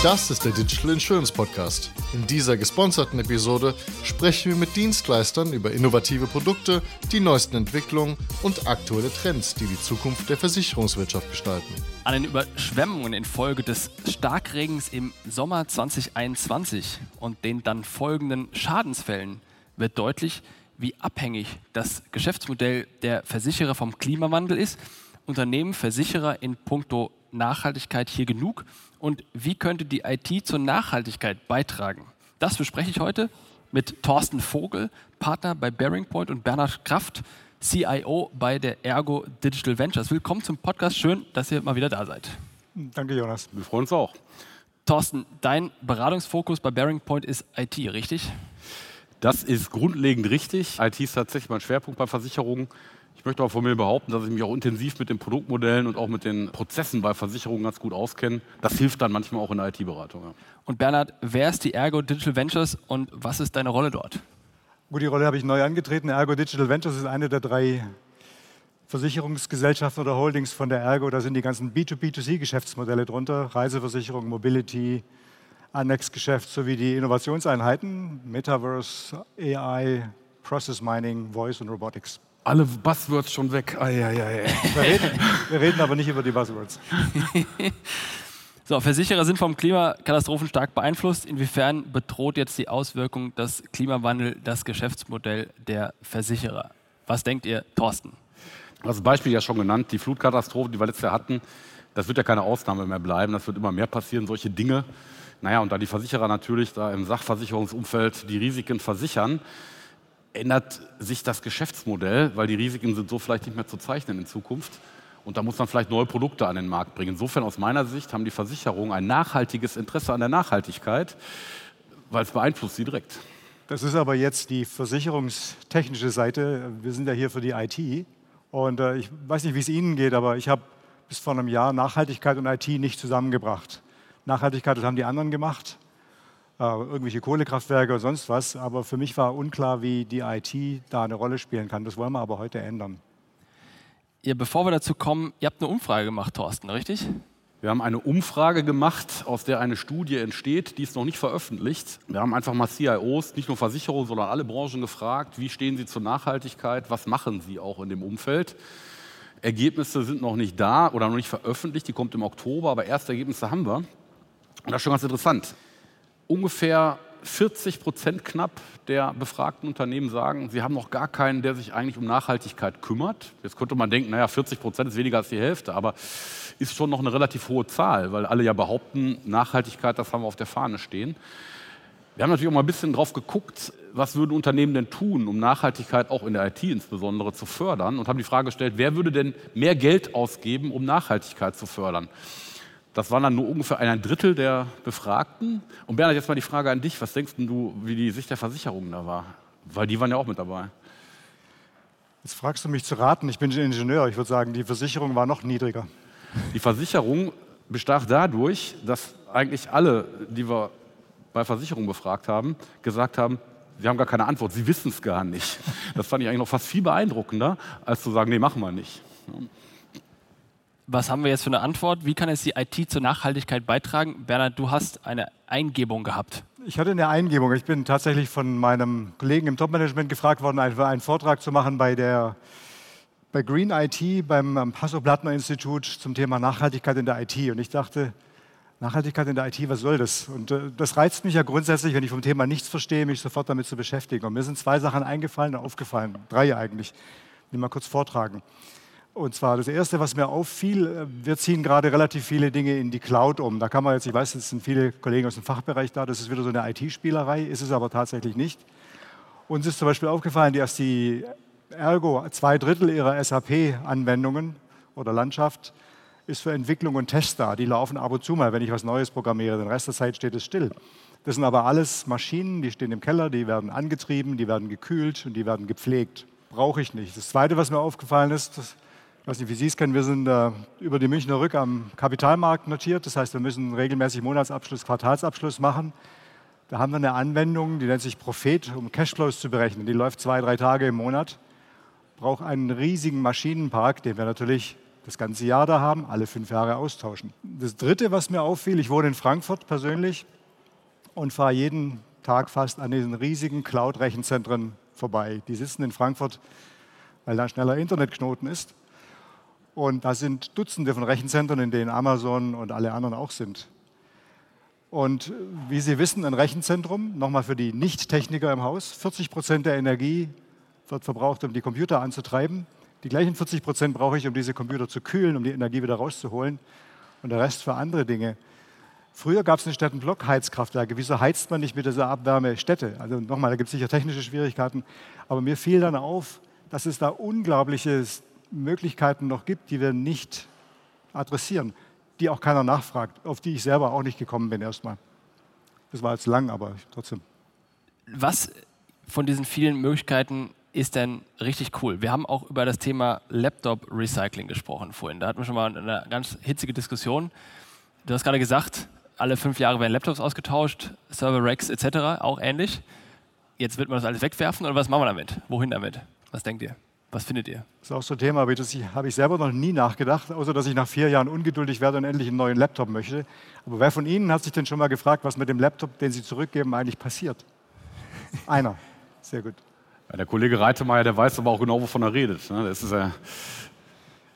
Das ist der Digital Insurance Podcast. In dieser gesponserten Episode sprechen wir mit Dienstleistern über innovative Produkte, die neuesten Entwicklungen und aktuelle Trends, die die Zukunft der Versicherungswirtschaft gestalten. An den Überschwemmungen infolge des Starkregens im Sommer 2021 und den dann folgenden Schadensfällen wird deutlich, wie abhängig das Geschäftsmodell der Versicherer vom Klimawandel ist. Unternehmen Versicherer in puncto Nachhaltigkeit hier genug und wie könnte die IT zur Nachhaltigkeit beitragen? Das bespreche ich heute mit Thorsten Vogel, Partner bei Bearing Point und Bernhard Kraft, CIO bei der Ergo Digital Ventures. Willkommen zum Podcast. Schön, dass ihr mal wieder da seid. Danke, Jonas. Wir freuen uns auch. Thorsten, dein Beratungsfokus bei Bearing Point ist IT, richtig? Das ist grundlegend richtig. IT ist tatsächlich mein Schwerpunkt bei Versicherungen. Ich möchte auch von mir behaupten, dass ich mich auch intensiv mit den Produktmodellen und auch mit den Prozessen bei Versicherungen ganz gut auskenne. Das hilft dann manchmal auch in der IT-Beratung. Ja. Und Bernhard, wer ist die Ergo Digital Ventures und was ist deine Rolle dort? Gut, die Rolle habe ich neu angetreten. Ergo Digital Ventures ist eine der drei Versicherungsgesellschaften oder Holdings von der Ergo. Da sind die ganzen B2B2C-Geschäftsmodelle drunter. Reiseversicherung, Mobility, Annex-Geschäft sowie die Innovationseinheiten, Metaverse, AI, Process Mining, Voice und Robotics alle Buzzwords schon weg. Ai, ai, ai. Wir, reden, wir reden aber nicht über die Buzzwords. So, Versicherer sind vom Klimakatastrophen stark beeinflusst. Inwiefern bedroht jetzt die Auswirkung des Klimawandels das Geschäftsmodell der Versicherer? Was denkt ihr, Thorsten? Also Beispiel ja schon genannt, die Flutkatastrophe, die wir letztes Jahr hatten, das wird ja keine Ausnahme mehr bleiben, das wird immer mehr passieren, solche Dinge. Naja, und da die Versicherer natürlich da im Sachversicherungsumfeld die Risiken versichern, ändert sich das Geschäftsmodell, weil die Risiken sind so vielleicht nicht mehr zu zeichnen in Zukunft. Und da muss man vielleicht neue Produkte an den Markt bringen. Insofern aus meiner Sicht haben die Versicherungen ein nachhaltiges Interesse an der Nachhaltigkeit, weil es beeinflusst sie direkt. Das ist aber jetzt die versicherungstechnische Seite. Wir sind ja hier für die IT. Und äh, ich weiß nicht, wie es Ihnen geht, aber ich habe bis vor einem Jahr Nachhaltigkeit und IT nicht zusammengebracht. Nachhaltigkeit, das haben die anderen gemacht äh, irgendwelche Kohlekraftwerke oder sonst was. Aber für mich war unklar, wie die IT da eine Rolle spielen kann. Das wollen wir aber heute ändern. Ja, bevor wir dazu kommen, ihr habt eine Umfrage gemacht, Thorsten, richtig? Wir haben eine Umfrage gemacht, aus der eine Studie entsteht, die ist noch nicht veröffentlicht. Wir haben einfach mal CIOs, nicht nur Versicherungen, sondern alle Branchen gefragt, wie stehen sie zur Nachhaltigkeit, was machen sie auch in dem Umfeld. Ergebnisse sind noch nicht da oder noch nicht veröffentlicht, die kommt im Oktober, aber erste Ergebnisse haben wir. Und das ist schon ganz interessant ungefähr 40 Prozent knapp der befragten Unternehmen sagen, sie haben noch gar keinen, der sich eigentlich um Nachhaltigkeit kümmert. Jetzt könnte man denken, naja, 40 Prozent ist weniger als die Hälfte, aber ist schon noch eine relativ hohe Zahl, weil alle ja behaupten, Nachhaltigkeit, das haben wir auf der Fahne stehen. Wir haben natürlich auch mal ein bisschen drauf geguckt, was würden Unternehmen denn tun, um Nachhaltigkeit auch in der IT insbesondere zu fördern und haben die Frage gestellt, wer würde denn mehr Geld ausgeben, um Nachhaltigkeit zu fördern? Das waren dann nur ungefähr ein Drittel der Befragten. Und Bernhard, jetzt mal die Frage an dich. Was denkst du, wie die Sicht der Versicherungen da war? Weil die waren ja auch mit dabei. Jetzt fragst du mich zu raten. Ich bin Ingenieur. Ich würde sagen, die Versicherung war noch niedriger. Die Versicherung bestach dadurch, dass eigentlich alle, die wir bei Versicherungen befragt haben, gesagt haben, sie haben gar keine Antwort, sie wissen es gar nicht. Das fand ich eigentlich noch fast viel beeindruckender, als zu sagen, nee, machen wir nicht was haben wir jetzt für eine Antwort? Wie kann es die IT zur Nachhaltigkeit beitragen? Bernhard, du hast eine Eingebung gehabt. Ich hatte eine Eingebung. Ich bin tatsächlich von meinem Kollegen im Topmanagement gefragt worden, einen Vortrag zu machen bei der bei Green IT beim Hasso-Plattner-Institut zum Thema Nachhaltigkeit in der IT. Und ich dachte, Nachhaltigkeit in der IT, was soll das? Und äh, das reizt mich ja grundsätzlich, wenn ich vom Thema nichts verstehe, mich sofort damit zu beschäftigen. Und mir sind zwei Sachen eingefallen und aufgefallen, drei eigentlich, die mal kurz vortragen. Und zwar das Erste, was mir auffiel, äh, wir ziehen gerade relativ viele Dinge in die Cloud um. Da kann man jetzt, ich weiß, es sind viele Kollegen aus dem Fachbereich da, das ist wieder so eine IT-Spielerei, ist es aber tatsächlich nicht. Uns ist zum Beispiel aufgefallen, dass die Ergo zwei Drittel ihrer SAP-Anwendungen oder Landschaft ist für Entwicklung und Test da. Die laufen ab und zu mal, wenn ich was Neues programmiere. Den Rest der Zeit steht es still. Das sind aber alles Maschinen, die stehen im Keller, die werden angetrieben, die werden gekühlt und die werden gepflegt. Brauche ich nicht. Das Zweite, was mir aufgefallen ist, ich weiß nicht, wie Sie es kennen, wir sind äh, über die Münchner Rück am Kapitalmarkt notiert. Das heißt, wir müssen regelmäßig Monatsabschluss, Quartalsabschluss machen. Da haben wir eine Anwendung, die nennt sich Prophet, um Cashflows zu berechnen. Die läuft zwei, drei Tage im Monat. Braucht einen riesigen Maschinenpark, den wir natürlich das ganze Jahr da haben, alle fünf Jahre austauschen. Das Dritte, was mir auffiel, ich wohne in Frankfurt persönlich und fahre jeden Tag fast an diesen riesigen Cloud-Rechenzentren vorbei. Die sitzen in Frankfurt, weil da schneller Internetknoten ist. Und da sind Dutzende von Rechenzentren, in denen Amazon und alle anderen auch sind. Und wie Sie wissen, ein Rechenzentrum, nochmal für die Nicht-Techniker im Haus, 40 Prozent der Energie wird verbraucht, um die Computer anzutreiben. Die gleichen 40 Prozent brauche ich, um diese Computer zu kühlen, um die Energie wieder rauszuholen. Und der Rest für andere Dinge. Früher gab es in Städten Blockheizkraftwerke. Wieso heizt man nicht mit dieser Abwärme Städte? Also nochmal, da gibt es sicher technische Schwierigkeiten. Aber mir fiel dann auf, dass es da unglaubliche Möglichkeiten noch gibt, die wir nicht adressieren, die auch keiner nachfragt, auf die ich selber auch nicht gekommen bin erstmal. Das war jetzt lang, aber trotzdem. Was von diesen vielen Möglichkeiten ist denn richtig cool? Wir haben auch über das Thema Laptop Recycling gesprochen vorhin. Da hatten wir schon mal eine ganz hitzige Diskussion. Du hast gerade gesagt, alle fünf Jahre werden Laptops ausgetauscht, Server Racks etc. auch ähnlich. Jetzt wird man das alles wegwerfen oder was machen wir damit? Wohin damit? Was denkt ihr? Was findet ihr? Das ist auch so ein Thema, aber das habe ich selber noch nie nachgedacht, außer dass ich nach vier Jahren ungeduldig werde und endlich einen neuen Laptop möchte. Aber wer von Ihnen hat sich denn schon mal gefragt, was mit dem Laptop, den Sie zurückgeben, eigentlich passiert? Einer. Sehr gut. Ja, der Kollege Reitemeyer, der weiß aber auch genau, wovon er redet. Ne? Das ist, äh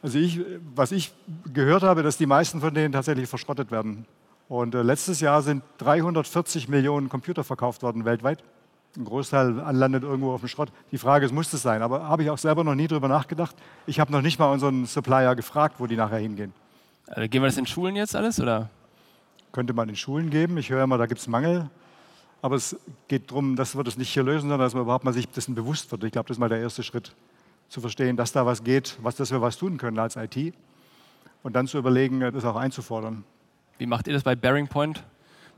also ich, was ich gehört habe, dass die meisten von denen tatsächlich verschrottet werden. Und äh, letztes Jahr sind 340 Millionen Computer verkauft worden weltweit. Ein Großteil landet irgendwo auf dem Schrott. Die Frage ist, muss das sein? Aber habe ich auch selber noch nie drüber nachgedacht. Ich habe noch nicht mal unseren Supplier gefragt, wo die nachher hingehen. Also gehen wir das in Schulen jetzt alles? Oder? Könnte man in Schulen geben. Ich höre immer, da gibt es Mangel. Aber es geht darum, dass wir das nicht hier lösen, sondern dass man überhaupt mal sich dessen bewusst wird. Ich glaube, das ist mal der erste Schritt, zu verstehen, dass da was geht, was, dass wir was tun können als IT. Und dann zu überlegen, das auch einzufordern. Wie macht ihr das bei Bearing Point?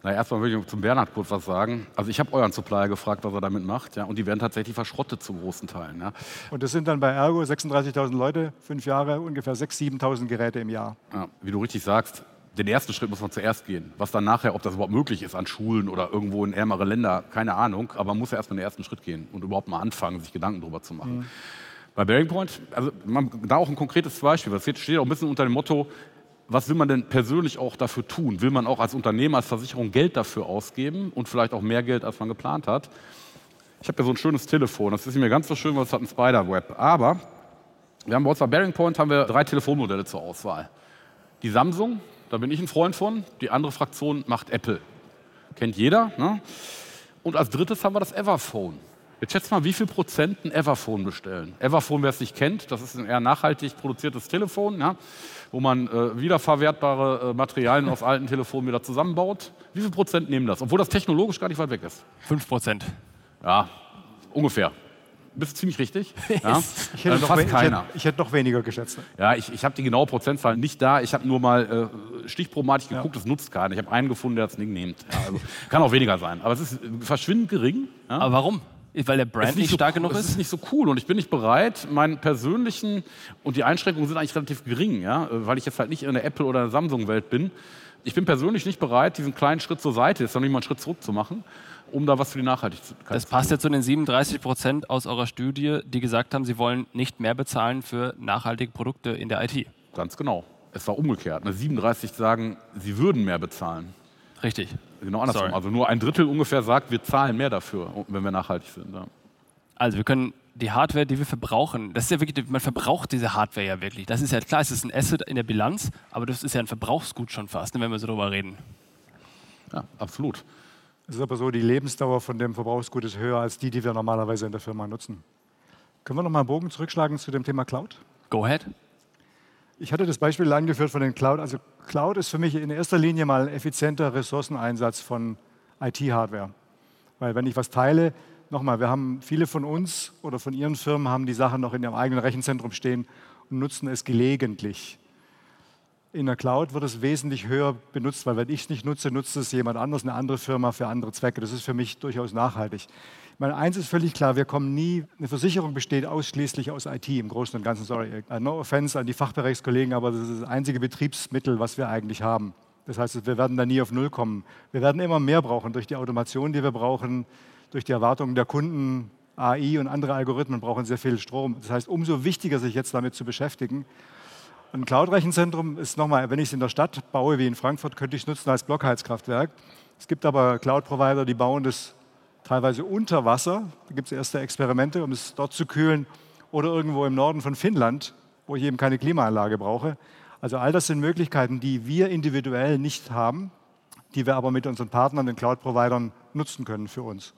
Na, erstmal will ich zum Bernhard kurz was sagen. Also ich habe euren Supplier gefragt, was er damit macht, ja, und die werden tatsächlich verschrottet zu großen Teilen. Ja. Und das sind dann bei Ergo 36.000 Leute, fünf Jahre, ungefähr 6.000, 7.000 Geräte im Jahr. Ja, wie du richtig sagst, den ersten Schritt muss man zuerst gehen. Was dann nachher, ob das überhaupt möglich ist an Schulen oder irgendwo in ärmere Länder, keine Ahnung. Aber man muss ja erstmal den ersten Schritt gehen und überhaupt mal anfangen, sich Gedanken darüber zu machen. Mhm. Bei Bearing Point, also man, da auch ein konkretes Beispiel. Das steht auch ein bisschen unter dem Motto, was will man denn persönlich auch dafür tun? Will man auch als Unternehmer, als Versicherung Geld dafür ausgeben und vielleicht auch mehr Geld, als man geplant hat? Ich habe ja so ein schönes Telefon, das ist nicht mehr ganz so schön, weil es hat ein Spider-Web. Aber wir haben bei uns bei Bearing Point haben wir drei Telefonmodelle zur Auswahl. Die Samsung, da bin ich ein Freund von. Die andere Fraktion macht Apple. Kennt jeder. Ne? Und als drittes haben wir das Everphone. Jetzt schätzt mal, wie viel Prozent ein Everphone bestellen. Everphone, wer es nicht kennt, das ist ein eher nachhaltig produziertes Telefon. Ja? wo man äh, wiederverwertbare äh, Materialien aus alten Telefonen wieder zusammenbaut. Wie viel Prozent nehmen das? Obwohl das technologisch gar nicht weit weg ist. Fünf Prozent. Ja, ungefähr. Bist ziemlich richtig. Ja. ich, hätte äh, fast keiner. Ich hätte, ich hätte, noch weniger geschätzt. Ja, ich, ich habe die genaue Prozentzahl nicht da. Ich habe nur mal äh, stichprobenartig geguckt, ja. das nutzt keiner. Ich habe einen gefunden, der das Ding nimmt. Ja, also, kann auch weniger sein. Aber es ist verschwindend gering. Ja. Aber warum? Weil der Brand nicht, nicht so stark genug ist? Es ist nicht so cool und ich bin nicht bereit, meinen persönlichen, und die Einschränkungen sind eigentlich relativ gering, ja, weil ich jetzt halt nicht in der Apple- oder der Samsung-Welt bin. Ich bin persönlich nicht bereit, diesen kleinen Schritt zur Seite, jetzt noch nicht mal einen Schritt zurück zu machen, um da was für die Nachhaltigkeit zu tun. Das passt jetzt zu den 37 Prozent aus eurer Studie, die gesagt haben, sie wollen nicht mehr bezahlen für nachhaltige Produkte in der IT. Ganz genau. Es war umgekehrt. 37 sagen, sie würden mehr bezahlen. Richtig. Genau andersrum. Sorry. Also nur ein Drittel ungefähr sagt, wir zahlen mehr dafür, wenn wir nachhaltig sind. Ja. Also wir können die Hardware, die wir verbrauchen, das ist ja wirklich, man verbraucht diese Hardware ja wirklich. Das ist ja klar, es ist ein Asset in der Bilanz, aber das ist ja ein Verbrauchsgut schon fast, wenn wir so drüber reden. Ja, absolut. Es ist aber so, die Lebensdauer von dem Verbrauchsgut ist höher als die, die wir normalerweise in der Firma nutzen. Können wir noch mal einen Bogen zurückschlagen zu dem Thema Cloud? Go ahead. Ich hatte das Beispiel angeführt von den Cloud. Also Cloud ist für mich in erster Linie mal effizienter Ressourceneinsatz von IT-Hardware. Weil wenn ich was teile, nochmal, wir haben viele von uns oder von Ihren Firmen haben die Sachen noch in ihrem eigenen Rechenzentrum stehen und nutzen es gelegentlich. In der Cloud wird es wesentlich höher benutzt, weil wenn ich es nicht nutze, nutzt es jemand anderes, eine andere Firma für andere Zwecke. Das ist für mich durchaus nachhaltig. Ich meine, eins ist völlig klar, wir kommen nie, eine Versicherung besteht ausschließlich aus IT im Großen und Ganzen. Sorry, uh, no offense an die Fachbereichskollegen, aber das ist das einzige Betriebsmittel, was wir eigentlich haben. Das heißt, wir werden da nie auf Null kommen. Wir werden immer mehr brauchen durch die Automation, die wir brauchen, durch die Erwartungen der Kunden. AI und andere Algorithmen brauchen sehr viel Strom. Das heißt, umso wichtiger, sich jetzt damit zu beschäftigen. Ein Cloud-Rechenzentrum ist nochmal, wenn ich es in der Stadt baue, wie in Frankfurt, könnte ich es nutzen als Blockheizkraftwerk. Es gibt aber Cloud-Provider, die bauen das teilweise unter Wasser. Da gibt es erste Experimente, um es dort zu kühlen. Oder irgendwo im Norden von Finnland, wo ich eben keine Klimaanlage brauche. Also all das sind Möglichkeiten, die wir individuell nicht haben, die wir aber mit unseren Partnern, den Cloud-Providern, nutzen können für uns.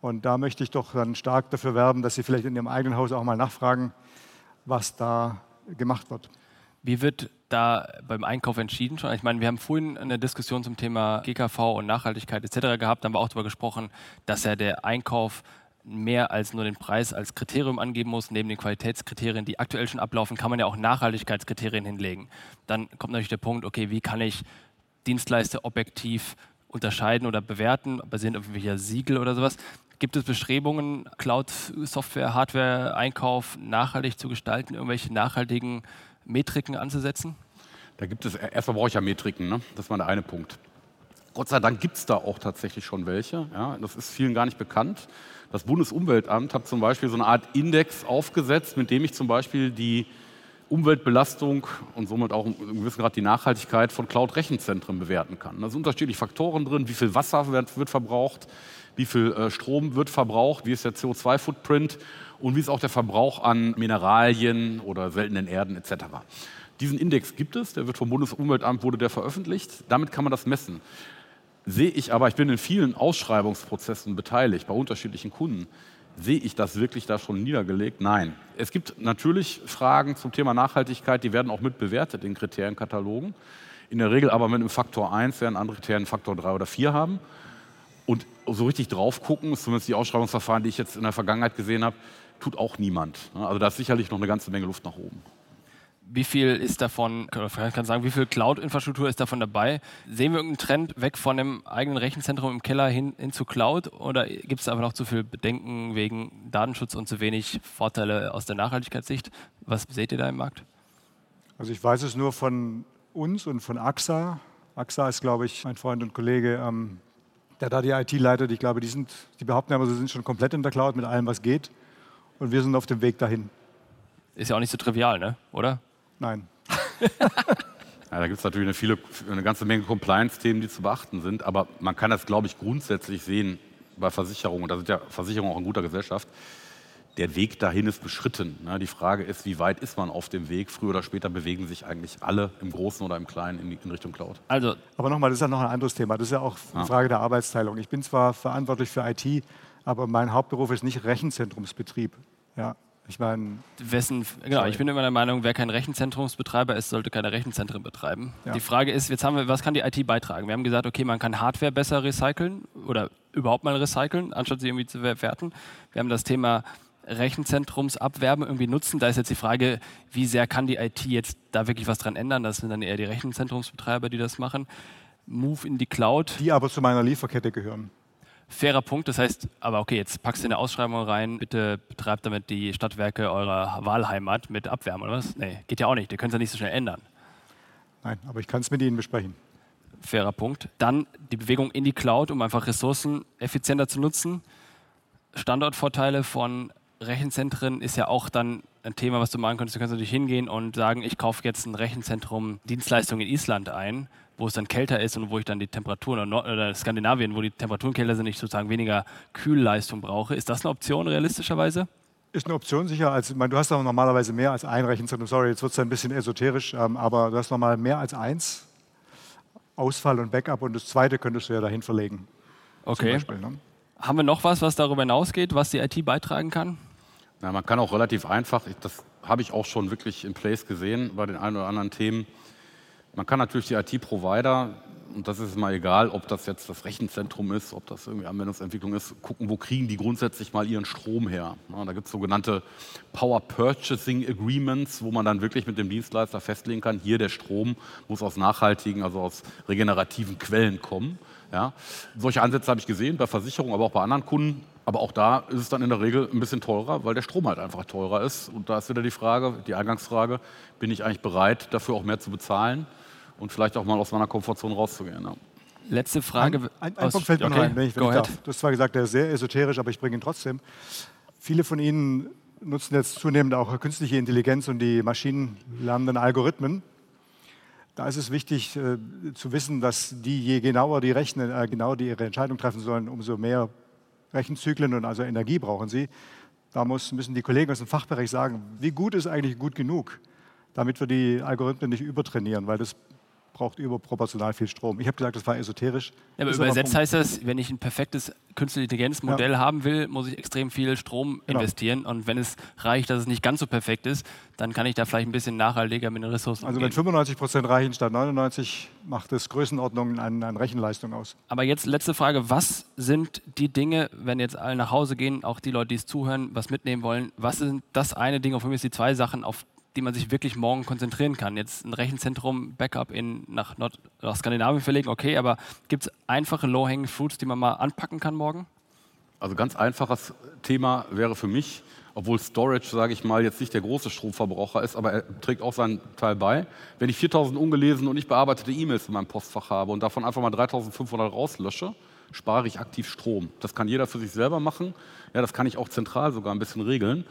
Und da möchte ich doch dann stark dafür werben, dass Sie vielleicht in Ihrem eigenen Haus auch mal nachfragen, was da gemacht wird. Wie wird da beim Einkauf entschieden schon? Ich meine, wir haben vorhin eine Diskussion zum Thema GKV und Nachhaltigkeit etc. gehabt, da haben wir auch darüber gesprochen, dass ja der Einkauf mehr als nur den Preis als Kriterium angeben muss. Neben den Qualitätskriterien, die aktuell schon ablaufen, kann man ja auch Nachhaltigkeitskriterien hinlegen. Dann kommt natürlich der Punkt, okay, wie kann ich Dienstleister objektiv unterscheiden oder bewerten, basierend auf irgendwelcher Siegel oder sowas. Gibt es Bestrebungen, Cloud-Software, Hardware-Einkauf nachhaltig zu gestalten, irgendwelche nachhaltigen Metriken anzusetzen? Da gibt es, erstmal brauche ich ja Metriken, ne? das mal der eine Punkt. Gott sei Dank gibt es da auch tatsächlich schon welche. Ja? Das ist vielen gar nicht bekannt. Das Bundesumweltamt hat zum Beispiel so eine Art Index aufgesetzt, mit dem ich zum Beispiel die Umweltbelastung und somit auch in gewissem Grad die Nachhaltigkeit von Cloud-Rechenzentren bewerten kann. Da sind unterschiedliche Faktoren drin, wie viel Wasser wird, wird verbraucht, wie viel äh, Strom wird verbraucht, wie ist der CO2-Footprint und wie ist auch der Verbrauch an Mineralien oder seltenen Erden etc. Diesen Index gibt es, der wird vom Bundesumweltamt wurde der veröffentlicht. Damit kann man das messen. Sehe ich aber, ich bin in vielen Ausschreibungsprozessen beteiligt bei unterschiedlichen Kunden. Sehe ich das wirklich da schon niedergelegt? Nein. Es gibt natürlich Fragen zum Thema Nachhaltigkeit, die werden auch mit bewertet in Kriterienkatalogen. In der Regel aber mit einem Faktor 1, während andere Kriterien Faktor 3 oder 4 haben. Und so richtig drauf gucken, zumindest die Ausschreibungsverfahren, die ich jetzt in der Vergangenheit gesehen habe, tut auch niemand. Also da ist sicherlich noch eine ganze Menge Luft nach oben. Wie viel ist davon, ich kann sagen, wie viel Cloud-Infrastruktur ist davon dabei? Sehen wir irgendeinen Trend weg von dem eigenen Rechenzentrum im Keller hin, hin zu Cloud oder gibt es einfach noch zu viel Bedenken wegen Datenschutz und zu wenig Vorteile aus der Nachhaltigkeitssicht? Was seht ihr da im Markt? Also ich weiß es nur von uns und von AXA. AXA ist, glaube ich, mein Freund und Kollege, ähm, der da die IT leitet, ich glaube, die, sind, die behaupten aber, sie sind schon komplett in der Cloud mit allem, was geht. Und wir sind auf dem Weg dahin. Ist ja auch nicht so trivial, ne? oder? Nein. ja, da gibt es natürlich eine, viele, eine ganze Menge Compliance-Themen, die zu beachten sind. Aber man kann das, glaube ich, grundsätzlich sehen bei Versicherungen. Und da sind ja Versicherungen auch in guter Gesellschaft der Weg dahin ist beschritten. Die Frage ist, wie weit ist man auf dem Weg? Früher oder später bewegen sich eigentlich alle im Großen oder im Kleinen in, Richtung Cloud. Also, aber nochmal, das ist ja noch ein anderes Thema. Das ist ja auch eine Frage der Arbeitsteilung. Ich bin zwar verantwortlich für IT, aber mein Hauptberuf ist nicht Rechenzentrumsbetrieb. Ja, ich meine. Wessen, genau, ich bin immer der Meinung, wer kein Rechenzentrumsbetreiber ist, sollte keine Rechenzentren betreiben. Ja. Die Frage ist, jetzt haben wir, was kann die IT beitragen? Wir haben gesagt, okay, man kann Hardware besser recyceln oder überhaupt mal recyceln, anstatt sie irgendwie zu verwerten. Wir haben das Thema Rechenzentrumsabwerben irgendwie nutzen. Da ist jetzt die Frage, wie sehr kann die IT jetzt da wirklich was dran ändern? Das sind dann eher die Rechenzentrumsbetreiber, die das machen. Move in die Cloud. Die aber zu meiner Lieferkette gehören. Fairer Punkt, das heißt, aber okay, jetzt packst du eine Ausschreibung rein, bitte betreibt damit die Stadtwerke eurer Wahlheimat mit Abwärme oder was? Nee, geht ja auch nicht, ihr könnt es ja nicht so schnell ändern. Nein, aber ich kann es mit Ihnen besprechen. Fairer Punkt. Dann die Bewegung in die Cloud, um einfach Ressourcen effizienter zu nutzen. Standortvorteile von Rechenzentren ist ja auch dann ein Thema, was du machen könntest. Du kannst natürlich hingehen und sagen, ich kaufe jetzt ein Rechenzentrum Dienstleistung in Island ein, wo es dann kälter ist und wo ich dann die Temperaturen oder, oder Skandinavien, wo die Temperaturen kälter sind, ich sozusagen weniger Kühlleistung brauche. Ist das eine Option realistischerweise? Ist eine Option sicher. Als, ich meine, du hast aber normalerweise mehr als ein Rechenzentrum. Sorry, jetzt wird es ein bisschen esoterisch, ähm, aber du hast nochmal mehr als eins. Ausfall und Backup und das zweite könntest du ja dahin verlegen. Okay. Beispiel, ne? Haben wir noch was, was darüber hinausgeht, was die IT beitragen kann? Na, man kann auch relativ einfach, das habe ich auch schon wirklich in Place gesehen bei den ein oder anderen Themen. Man kann natürlich die IT-Provider, und das ist mal egal, ob das jetzt das Rechenzentrum ist, ob das irgendwie Anwendungsentwicklung ist, gucken, wo kriegen die grundsätzlich mal ihren Strom her. Ja, da gibt es sogenannte Power Purchasing Agreements, wo man dann wirklich mit dem Dienstleister festlegen kann, hier der Strom muss aus nachhaltigen, also aus regenerativen Quellen kommen. Ja, solche Ansätze habe ich gesehen bei Versicherungen, aber auch bei anderen Kunden. Aber auch da ist es dann in der Regel ein bisschen teurer, weil der Strom halt einfach teurer ist. Und da ist wieder die Frage, die Eingangsfrage, bin ich eigentlich bereit, dafür auch mehr zu bezahlen und vielleicht auch mal aus meiner Komfortzone rauszugehen. Ja. Letzte Frage. Ein, ein, ein Punkt fällt mir okay. rein, wenn ich, wenn ich darf. Du hast zwar gesagt, der ist sehr esoterisch, aber ich bringe ihn trotzdem. Viele von Ihnen nutzen jetzt zunehmend auch künstliche Intelligenz und die maschinenlernenden Algorithmen. Da ist es wichtig äh, zu wissen, dass die, je genauer die rechnen, äh, genau die ihre Entscheidung treffen sollen, umso mehr Rechenzyklen und also Energie brauchen sie. Da muss, müssen die Kollegen aus dem Fachbereich sagen, wie gut ist eigentlich gut genug, damit wir die Algorithmen nicht übertrainieren, weil das braucht überproportional viel Strom. Ich habe gesagt, das war esoterisch. Ja, aber übersetzt heißt das, wenn ich ein perfektes künstliche Intelligenzmodell ja. haben will, muss ich extrem viel Strom genau. investieren. Und wenn es reicht, dass es nicht ganz so perfekt ist, dann kann ich da vielleicht ein bisschen nachhaltiger mit den Ressourcen Also wenn 95 Prozent reichen statt 99, macht das Größenordnung an, an Rechenleistung aus. Aber jetzt letzte Frage, was sind die Dinge, wenn jetzt alle nach Hause gehen, auch die Leute, die es zuhören, was mitnehmen wollen, was sind das eine Ding, auf mich die zwei Sachen, auf die man sich wirklich morgen konzentrieren kann. Jetzt ein Rechenzentrum, Backup in, nach, Nord nach Skandinavien verlegen, okay, aber gibt es einfache Low-Hanging Fruits, die man mal anpacken kann morgen? Also ganz einfaches Thema wäre für mich, obwohl Storage, sage ich mal, jetzt nicht der große Stromverbraucher ist, aber er trägt auch seinen Teil bei. Wenn ich 4000 ungelesen und nicht bearbeitete E-Mails in meinem Postfach habe und davon einfach mal 3500 rauslösche, spare ich aktiv Strom. Das kann jeder für sich selber machen. Ja, das kann ich auch zentral sogar ein bisschen regeln.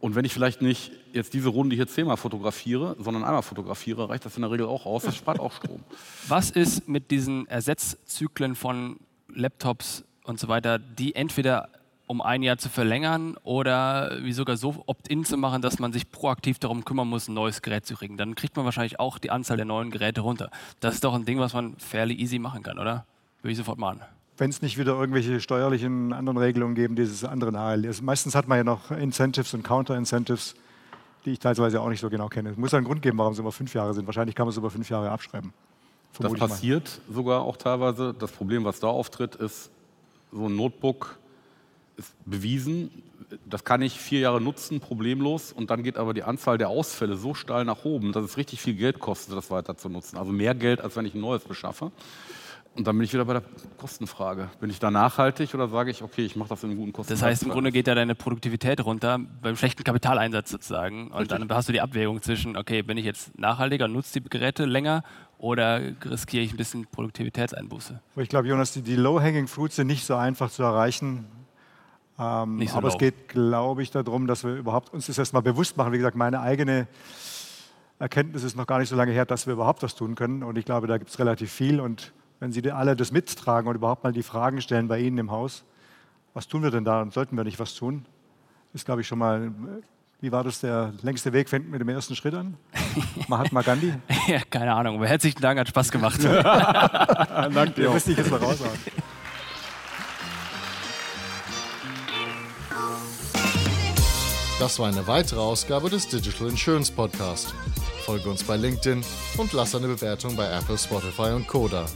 Und wenn ich vielleicht nicht jetzt diese Runde hier zehnmal fotografiere, sondern einmal fotografiere, reicht das in der Regel auch aus. Das spart auch Strom. Was ist mit diesen Ersetzzyklen von Laptops und so weiter, die entweder um ein Jahr zu verlängern oder wie sogar so opt-in zu machen, dass man sich proaktiv darum kümmern muss, ein neues Gerät zu kriegen. Dann kriegt man wahrscheinlich auch die Anzahl der neuen Geräte runter. Das ist doch ein Ding, was man fairly easy machen kann, oder? Würde ich sofort machen wenn es nicht wieder irgendwelche steuerlichen anderen Regelungen geben, dieses andere nahe. Also meistens hat man ja noch Incentives und Counter-Incentives, die ich teilweise auch nicht so genau kenne. Es muss einen Grund geben, warum es über fünf Jahre sind. Wahrscheinlich kann man es über fünf Jahre abschreiben. Das passiert mal. sogar auch teilweise. Das Problem, was da auftritt, ist, so ein Notebook ist bewiesen, das kann ich vier Jahre nutzen, problemlos. Und dann geht aber die Anzahl der Ausfälle so steil nach oben, dass es richtig viel Geld kostet, das weiter zu nutzen. Also mehr Geld, als wenn ich ein neues beschaffe. Und dann bin ich wieder bei der Kostenfrage. Bin ich da nachhaltig oder sage ich, okay, ich mache das in einem guten Kosten? Das heißt, im Grunde geht da deine Produktivität runter beim schlechten Kapitaleinsatz sozusagen. Und Richtig. dann hast du die Abwägung zwischen, okay, bin ich jetzt nachhaltiger, nutze die Geräte länger oder riskiere ich ein bisschen Produktivitätseinbuße? Ich glaube, Jonas, die, die Low-Hanging Fruits sind nicht so einfach zu erreichen. Ähm, so aber low. es geht, glaube ich, darum, dass wir überhaupt uns das erstmal bewusst machen. Wie gesagt, meine eigene Erkenntnis ist noch gar nicht so lange her, dass wir überhaupt was tun können. Und ich glaube, da gibt es relativ viel. Und wenn Sie alle das mittragen und überhaupt mal die Fragen stellen bei Ihnen im Haus, was tun wir denn da und sollten wir nicht was tun? Das ist, glaube ich, schon mal, wie war das, der längste Weg fängt mit dem ersten Schritt an? Mahatma Gandhi? ja, keine Ahnung, aber herzlichen Dank, hat Spaß gemacht. Danke dir. Müsste ich jetzt mal raushauen. Das war eine weitere Ausgabe des Digital Insurance Podcast. Folge uns bei LinkedIn und lass eine Bewertung bei Apple, Spotify und Koda.